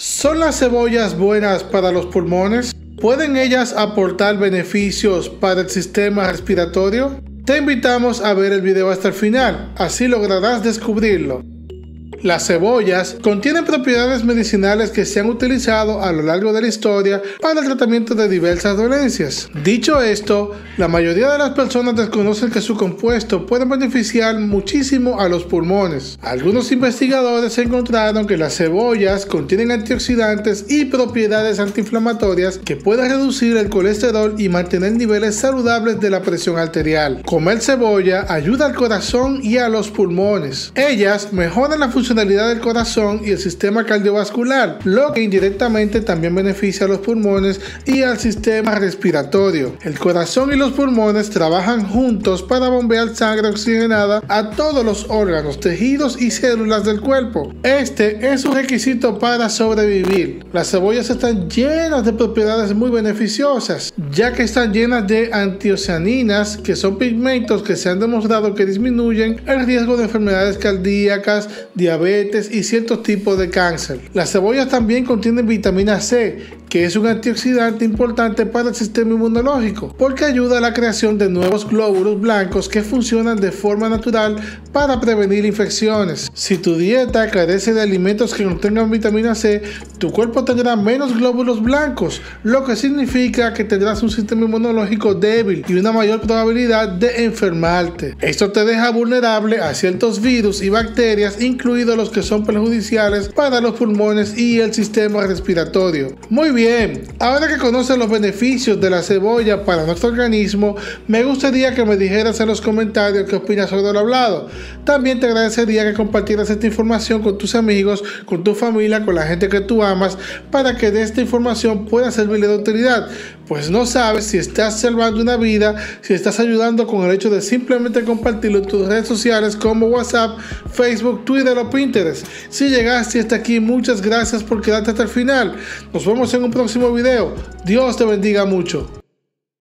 ¿Son las cebollas buenas para los pulmones? ¿Pueden ellas aportar beneficios para el sistema respiratorio? Te invitamos a ver el video hasta el final, así lograrás descubrirlo. Las cebollas contienen propiedades medicinales que se han utilizado a lo largo de la historia para el tratamiento de diversas dolencias. Dicho esto, la mayoría de las personas desconocen que su compuesto puede beneficiar muchísimo a los pulmones. Algunos investigadores encontraron que las cebollas contienen antioxidantes y propiedades antiinflamatorias que pueden reducir el colesterol y mantener niveles saludables de la presión arterial. Comer cebolla ayuda al corazón y a los pulmones. Ellas mejoran la función del corazón y el sistema cardiovascular, lo que indirectamente también beneficia a los pulmones y al sistema respiratorio. El corazón y los pulmones trabajan juntos para bombear sangre oxigenada a todos los órganos, tejidos y células del cuerpo. Este es un requisito para sobrevivir. Las cebollas están llenas de propiedades muy beneficiosas, ya que están llenas de antiocianinas, que son pigmentos que se han demostrado que disminuyen el riesgo de enfermedades cardíacas, diabetes, diabetes y ciertos tipos de cáncer. Las cebollas también contienen vitamina C, que es un antioxidante importante para el sistema inmunológico, porque ayuda a la creación de nuevos glóbulos blancos que funcionan de forma natural para prevenir infecciones. Si tu dieta carece de alimentos que contengan vitamina C, tu cuerpo tendrá menos glóbulos blancos, lo que significa que tendrás un sistema inmunológico débil y una mayor probabilidad de enfermarte. Esto te deja vulnerable a ciertos virus y bacterias, incluidos los que son perjudiciales para los pulmones y el sistema respiratorio. Muy bien, ahora que conoces los beneficios de la cebolla para nuestro organismo, me gustaría que me dijeras en los comentarios qué opinas sobre lo hablado. También te agradecería que compartieras esta información con tus amigos, con tu familia, con la gente que tú amas, para que de esta información pueda servirle de utilidad. Pues no sabes si estás salvando una vida, si estás ayudando con el hecho de simplemente compartirlo en tus redes sociales como WhatsApp, Facebook, Twitter o Pinterest. Si llegaste hasta aquí, muchas gracias por quedarte hasta el final. Nos vemos en un próximo video. Dios te bendiga mucho.